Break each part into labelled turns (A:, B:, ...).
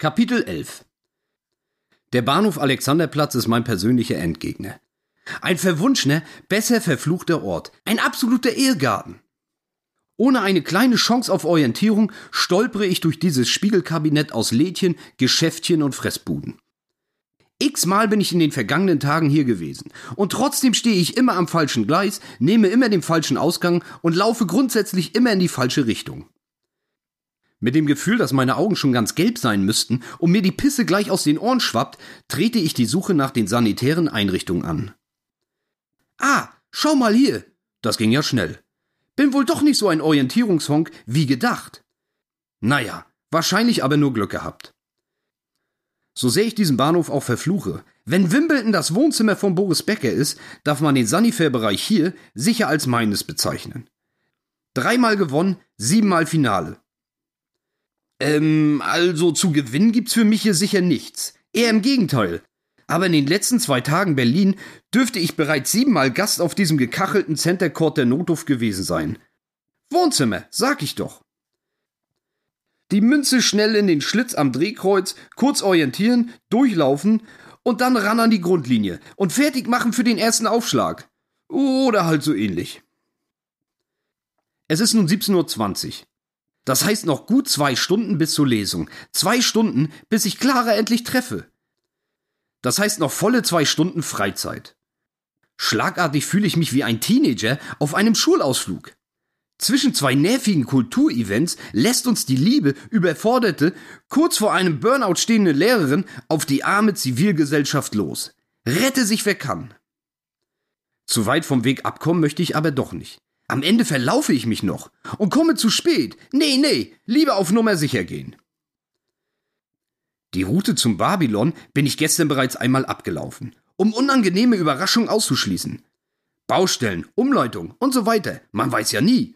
A: Kapitel 11 Der Bahnhof Alexanderplatz ist mein persönlicher Endgegner. Ein verwunschener, besser verfluchter Ort. Ein absoluter Irrgarten. Ohne eine kleine Chance auf Orientierung stolpere ich durch dieses Spiegelkabinett aus Lädchen, Geschäftchen und Fressbuden. X-mal bin ich in den vergangenen Tagen hier gewesen. Und trotzdem stehe ich immer am falschen Gleis, nehme immer den falschen Ausgang und laufe grundsätzlich immer in die falsche Richtung. Mit dem Gefühl, dass meine Augen schon ganz gelb sein müssten und mir die Pisse gleich aus den Ohren schwappt, trete ich die Suche nach den sanitären Einrichtungen an. Ah, schau mal hier. Das ging ja schnell. Bin wohl doch nicht so ein Orientierungshonk wie gedacht. Naja, wahrscheinlich aber nur Glück gehabt. So sehr ich diesen Bahnhof auch verfluche, wenn Wimbledon das Wohnzimmer von Boris Becker ist, darf man den Sanifair-Bereich hier sicher als meines bezeichnen. Dreimal gewonnen, siebenmal Finale. Ähm, also zu gewinnen gibt's für mich hier sicher nichts. Eher im Gegenteil. Aber in den letzten zwei Tagen Berlin dürfte ich bereits siebenmal Gast auf diesem gekachelten Center Court der Notdurft gewesen sein. Wohnzimmer, sag ich doch. Die Münze schnell in den Schlitz am Drehkreuz, kurz orientieren, durchlaufen und dann ran an die Grundlinie und fertig machen für den ersten Aufschlag. Oder halt so ähnlich. Es ist nun 17.20 Uhr. Das heißt noch gut zwei Stunden bis zur Lesung. Zwei Stunden, bis ich Clara endlich treffe. Das heißt noch volle zwei Stunden Freizeit. Schlagartig fühle ich mich wie ein Teenager auf einem Schulausflug. Zwischen zwei nervigen Kulturevents lässt uns die liebe, überforderte, kurz vor einem Burnout stehende Lehrerin auf die arme Zivilgesellschaft los. Rette sich wer kann. Zu weit vom Weg abkommen möchte ich aber doch nicht. Am Ende verlaufe ich mich noch und komme zu spät. Nee, nee, lieber auf Nummer sicher gehen. Die Route zum Babylon bin ich gestern bereits einmal abgelaufen, um unangenehme Überraschungen auszuschließen. Baustellen, Umleitung und so weiter, man weiß ja nie.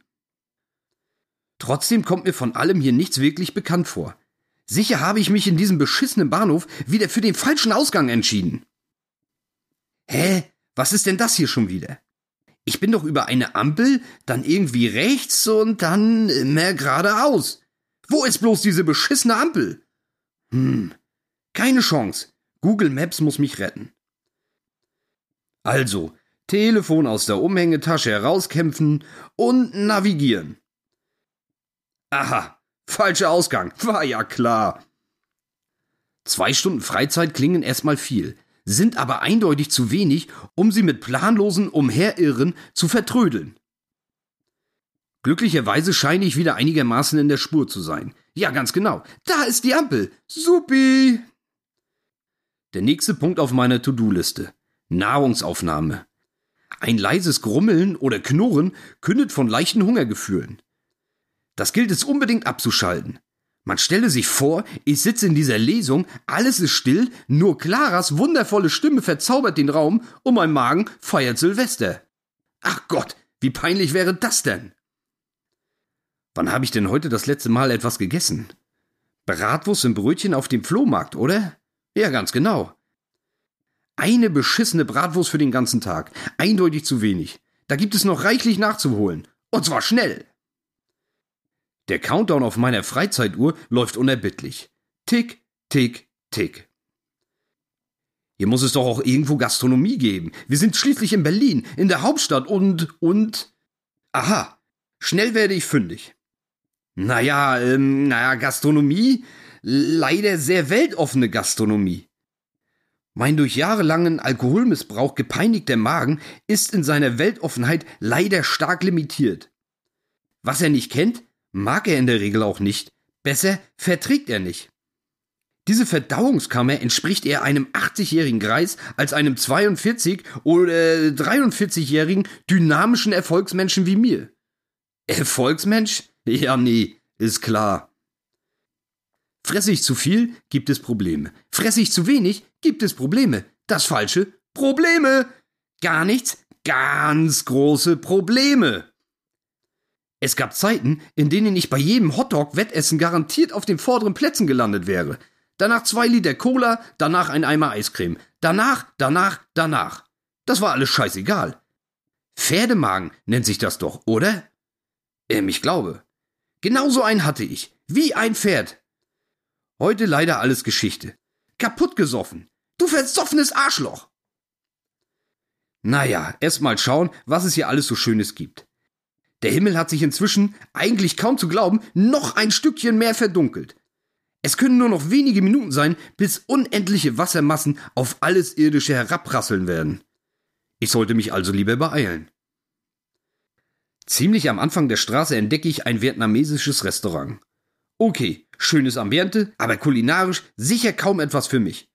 A: Trotzdem kommt mir von allem hier nichts wirklich bekannt vor. Sicher habe ich mich in diesem beschissenen Bahnhof wieder für den falschen Ausgang entschieden. Hä? Was ist denn das hier schon wieder? Ich bin doch über eine Ampel, dann irgendwie rechts und dann mehr geradeaus. Wo ist bloß diese beschissene Ampel? Hm, keine Chance. Google Maps muss mich retten. Also, Telefon aus der Umhängetasche herauskämpfen und navigieren. Aha, falscher Ausgang, war ja klar. Zwei Stunden Freizeit klingen erstmal viel, sind aber eindeutig zu wenig, um sie mit planlosen Umherirren zu vertrödeln. Glücklicherweise scheine ich wieder einigermaßen in der Spur zu sein. Ja, ganz genau. Da ist die Ampel. Supi! Der nächste Punkt auf meiner To-Do-Liste. Nahrungsaufnahme. Ein leises Grummeln oder Knurren kündet von leichten Hungergefühlen. Das gilt es unbedingt abzuschalten. Man stelle sich vor, ich sitze in dieser Lesung, alles ist still, nur Claras wundervolle Stimme verzaubert den Raum und mein Magen feiert Silvester. Ach Gott, wie peinlich wäre das denn? Wann habe ich denn heute das letzte Mal etwas gegessen? Bratwurst im Brötchen auf dem Flohmarkt, oder? Ja, ganz genau. Eine beschissene Bratwurst für den ganzen Tag. Eindeutig zu wenig. Da gibt es noch reichlich nachzuholen. Und zwar schnell. Der Countdown auf meiner Freizeituhr läuft unerbittlich. Tick, tick, tick. Hier muss es doch auch irgendwo Gastronomie geben. Wir sind schließlich in Berlin, in der Hauptstadt und, und. Aha, schnell werde ich fündig. Naja, ähm, naja, Gastronomie? Leider sehr weltoffene Gastronomie. Mein durch jahrelangen Alkoholmissbrauch gepeinigter Magen ist in seiner Weltoffenheit leider stark limitiert. Was er nicht kennt, mag er in der Regel auch nicht. Besser verträgt er nicht. Diese Verdauungskammer entspricht eher einem 80-jährigen Greis als einem 42 oder 43-jährigen dynamischen Erfolgsmenschen wie mir. Erfolgsmensch? Ja, nee, ist klar. Fresse ich zu viel, gibt es Probleme. Fresse ich zu wenig, gibt es Probleme. Das Falsche? Probleme. Gar nichts, ganz große Probleme. Es gab Zeiten, in denen ich bei jedem Hotdog-Wettessen garantiert auf den vorderen Plätzen gelandet wäre. Danach zwei Liter Cola, danach ein Eimer Eiscreme. Danach, danach, danach. Das war alles scheißegal. Pferdemagen nennt sich das doch, oder? Ähm, ich glaube. Genauso einen hatte ich. Wie ein Pferd. Heute leider alles Geschichte. Kaputt gesoffen. Du versoffenes Arschloch! Naja, erst mal schauen, was es hier alles so Schönes gibt. Der Himmel hat sich inzwischen, eigentlich kaum zu glauben, noch ein Stückchen mehr verdunkelt. Es können nur noch wenige Minuten sein, bis unendliche Wassermassen auf alles Irdische herabprasseln werden. Ich sollte mich also lieber beeilen. Ziemlich am Anfang der Straße entdecke ich ein vietnamesisches Restaurant. Okay, schönes Ambiente, aber kulinarisch sicher kaum etwas für mich.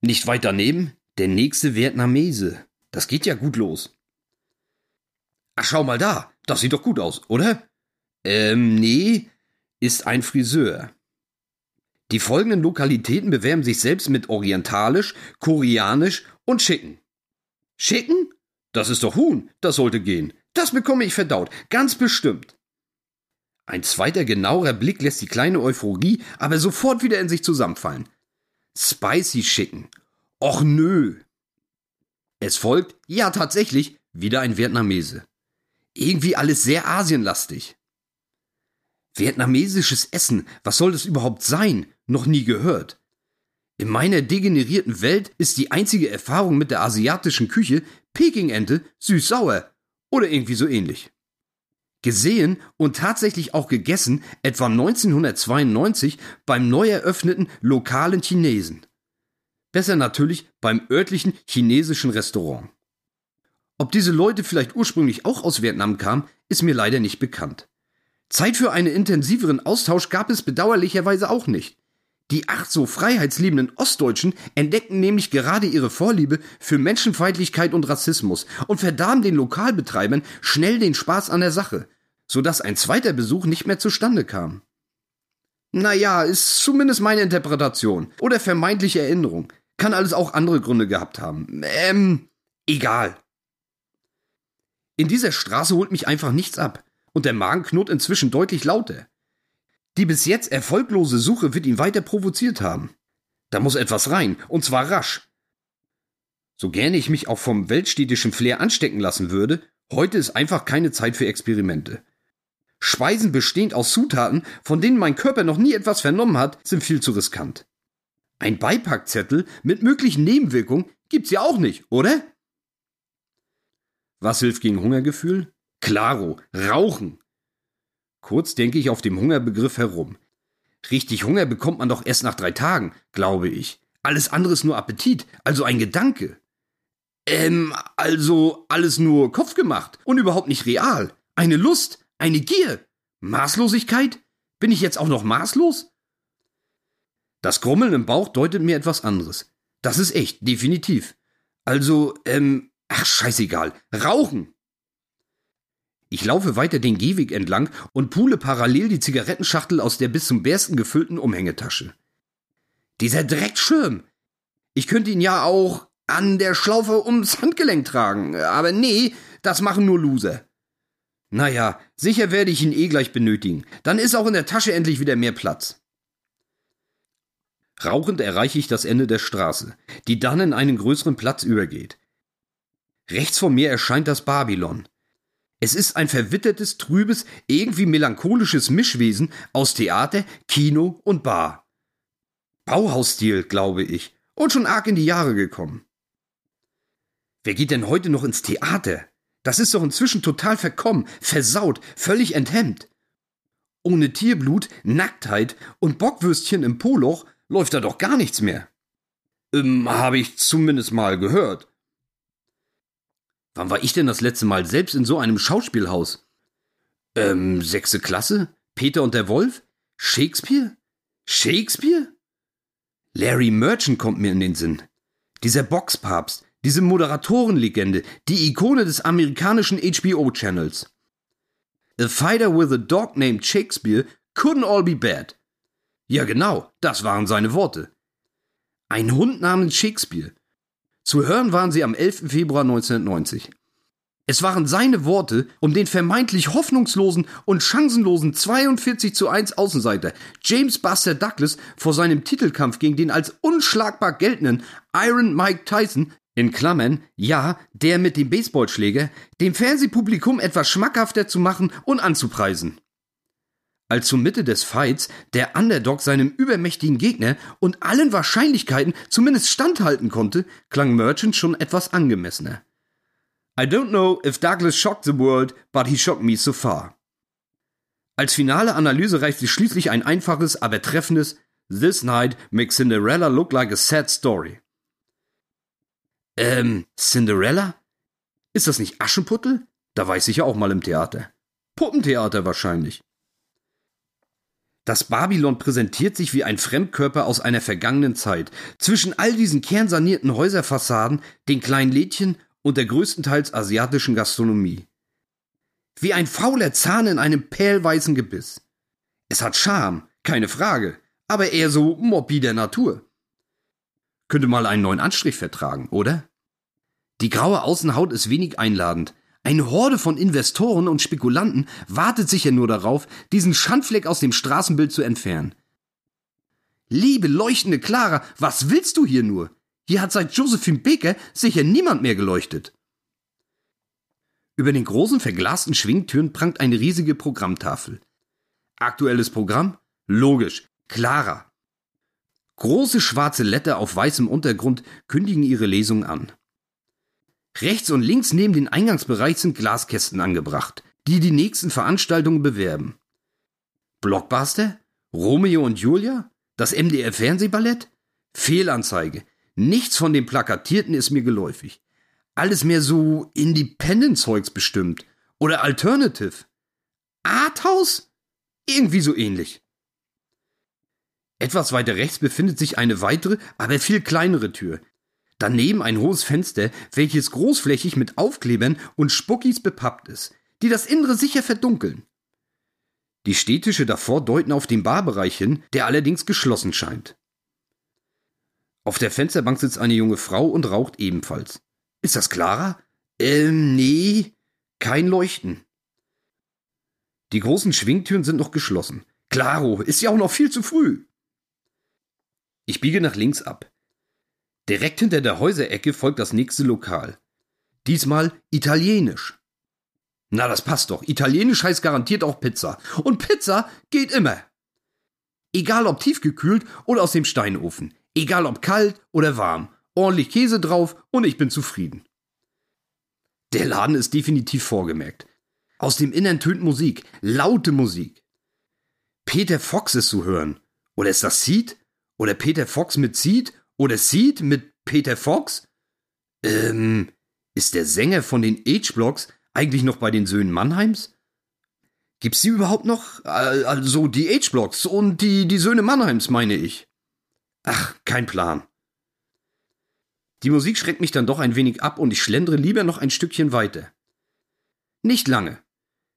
A: Nicht weit daneben der nächste Vietnamese. Das geht ja gut los. Ach, schau mal da. Das sieht doch gut aus, oder? Ähm, nee, ist ein Friseur. Die folgenden Lokalitäten bewerben sich selbst mit orientalisch, koreanisch und schicken. Schicken? Das ist doch Huhn, das sollte gehen. Das bekomme ich verdaut, ganz bestimmt. Ein zweiter genauerer Blick lässt die kleine Euphorie aber sofort wieder in sich zusammenfallen. Spicy schicken. Och nö. Es folgt, ja tatsächlich, wieder ein Vietnamese. Irgendwie alles sehr asienlastig. Vietnamesisches Essen, was soll das überhaupt sein? Noch nie gehört. In meiner degenerierten Welt ist die einzige Erfahrung mit der asiatischen Küche Pekingente süß-sauer oder irgendwie so ähnlich. Gesehen und tatsächlich auch gegessen etwa 1992 beim neu eröffneten lokalen Chinesen. Besser natürlich beim örtlichen chinesischen Restaurant. Ob diese Leute vielleicht ursprünglich auch aus Vietnam kamen, ist mir leider nicht bekannt. Zeit für einen intensiveren Austausch gab es bedauerlicherweise auch nicht. Die acht so freiheitsliebenden Ostdeutschen entdeckten nämlich gerade ihre Vorliebe für Menschenfeindlichkeit und Rassismus und verdarben den Lokalbetreibern schnell den Spaß an der Sache, sodass ein zweiter Besuch nicht mehr zustande kam. Naja, ist zumindest meine Interpretation oder vermeintliche Erinnerung. Kann alles auch andere Gründe gehabt haben. Ähm, egal. In dieser Straße holt mich einfach nichts ab und der Magen knurrt inzwischen deutlich lauter. Die bis jetzt erfolglose Suche wird ihn weiter provoziert haben. Da muss etwas rein, und zwar rasch. So gerne ich mich auch vom weltstädtischen Flair anstecken lassen würde, heute ist einfach keine Zeit für Experimente. Speisen bestehend aus Zutaten, von denen mein Körper noch nie etwas vernommen hat, sind viel zu riskant. Ein Beipackzettel mit möglichen Nebenwirkungen gibt's ja auch nicht, oder? Was hilft gegen Hungergefühl? Klaro, Rauchen. Kurz denke ich auf dem Hungerbegriff herum. Richtig Hunger bekommt man doch erst nach drei Tagen, glaube ich. Alles andere ist nur Appetit, also ein Gedanke. Ähm, also alles nur Kopf gemacht und überhaupt nicht real. Eine Lust, eine Gier. Maßlosigkeit? Bin ich jetzt auch noch maßlos? Das Grummeln im Bauch deutet mir etwas anderes. Das ist echt, definitiv. Also, ähm, ach, scheißegal. Rauchen. Ich laufe weiter den Gehweg entlang und pule parallel die Zigarettenschachtel aus der bis zum Bersten gefüllten Umhängetasche. Dieser Dreckschirm. Ich könnte ihn ja auch an der Schlaufe ums Handgelenk tragen, aber nee, das machen nur Loser. Naja, sicher werde ich ihn eh gleich benötigen. Dann ist auch in der Tasche endlich wieder mehr Platz. Rauchend erreiche ich das Ende der Straße, die dann in einen größeren Platz übergeht. Rechts vor mir erscheint das Babylon. Es ist ein verwittertes, trübes, irgendwie melancholisches Mischwesen aus Theater, Kino und Bar. Bauhausstil, glaube ich, und schon arg in die Jahre gekommen. Wer geht denn heute noch ins Theater? Das ist doch inzwischen total verkommen, versaut, völlig enthemmt. Ohne Tierblut, Nacktheit und Bockwürstchen im Poloch läuft da doch gar nichts mehr. Ähm, habe ich zumindest mal gehört. Wann war ich denn das letzte Mal selbst in so einem Schauspielhaus? Ähm, sechste Klasse? Peter und der Wolf? Shakespeare? Shakespeare? Larry Merchant kommt mir in den Sinn. Dieser Boxpapst, diese Moderatorenlegende, die Ikone des amerikanischen HBO-Channels. A fighter with a dog named Shakespeare couldn't all be bad. Ja, genau, das waren seine Worte. Ein Hund namens Shakespeare. Zu hören waren sie am 11. Februar 1990. Es waren seine Worte, um den vermeintlich hoffnungslosen und chancenlosen 42 zu 1 Außenseiter James Buster Douglas vor seinem Titelkampf gegen den als unschlagbar geltenden Iron Mike Tyson in Klammern, ja, der mit dem Baseballschläger, dem Fernsehpublikum etwas schmackhafter zu machen und anzupreisen. Als zur Mitte des Fights der Underdog seinem übermächtigen Gegner und allen Wahrscheinlichkeiten zumindest standhalten konnte, klang Merchant schon etwas angemessener. I don't know if Douglas shocked the world, but he shocked me so far. Als finale Analyse reicht sich schließlich ein einfaches, aber treffendes This night makes Cinderella look like a sad story. Ähm, Cinderella? Ist das nicht Aschenputtel? Da weiß ich ja auch mal im Theater. Puppentheater wahrscheinlich. Das Babylon präsentiert sich wie ein Fremdkörper aus einer vergangenen Zeit. Zwischen all diesen kernsanierten Häuserfassaden, den kleinen Lädchen und der größtenteils asiatischen Gastronomie. Wie ein fauler Zahn in einem pellweißen Gebiss. Es hat Charme, keine Frage, aber eher so Moppi der Natur. Könnte mal einen neuen Anstrich vertragen, oder? Die graue Außenhaut ist wenig einladend, eine Horde von Investoren und Spekulanten wartet sicher nur darauf, diesen Schandfleck aus dem Straßenbild zu entfernen. Liebe leuchtende Clara, was willst du hier nur? Hier hat seit Josephine Baker sicher niemand mehr geleuchtet. Über den großen verglasten Schwingtüren prangt eine riesige Programmtafel. Aktuelles Programm? Logisch. Clara. Große schwarze Letter auf weißem Untergrund kündigen ihre Lesung an. Rechts und links neben den Eingangsbereich sind Glaskästen angebracht, die die nächsten Veranstaltungen bewerben. Blockbuster? Romeo und Julia? Das MDR Fernsehballett? Fehlanzeige. Nichts von dem Plakatierten ist mir geläufig. Alles mehr so Independent-Zeugs bestimmt. Oder Alternative. Arthouse? Irgendwie so ähnlich. Etwas weiter rechts befindet sich eine weitere, aber viel kleinere Tür, Daneben ein hohes Fenster, welches großflächig mit Aufklebern und Spuckis bepappt ist, die das Innere sicher verdunkeln. Die Städtische davor deuten auf den Barbereich hin, der allerdings geschlossen scheint. Auf der Fensterbank sitzt eine junge Frau und raucht ebenfalls. Ist das Clara? Ähm, nee, kein Leuchten. Die großen Schwingtüren sind noch geschlossen. Claro, ist ja auch noch viel zu früh. Ich biege nach links ab. Direkt hinter der Häuserecke folgt das nächste Lokal. Diesmal italienisch. Na, das passt doch. Italienisch heißt garantiert auch Pizza. Und Pizza geht immer. Egal ob tiefgekühlt oder aus dem Steinofen. Egal ob kalt oder warm. Ordentlich Käse drauf und ich bin zufrieden. Der Laden ist definitiv vorgemerkt. Aus dem Innern tönt Musik, laute Musik. Peter Fox ist zu hören. Oder ist das Seed? Oder Peter Fox mit Seed? Oder Seed mit Peter Fox? Ähm, ist der Sänger von den H-Blocks eigentlich noch bei den Söhnen Mannheims? Gibt's die überhaupt noch? Also die H-Blocks und die, die Söhne Mannheims, meine ich. Ach, kein Plan. Die Musik schreckt mich dann doch ein wenig ab und ich schlendere lieber noch ein Stückchen weiter. Nicht lange.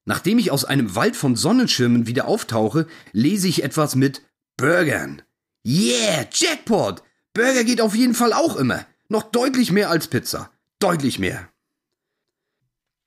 A: Nachdem ich aus einem Wald von Sonnenschirmen wieder auftauche, lese ich etwas mit Burgern. Yeah, Jackpot! Burger geht auf jeden Fall auch immer. Noch deutlich mehr als Pizza. Deutlich mehr.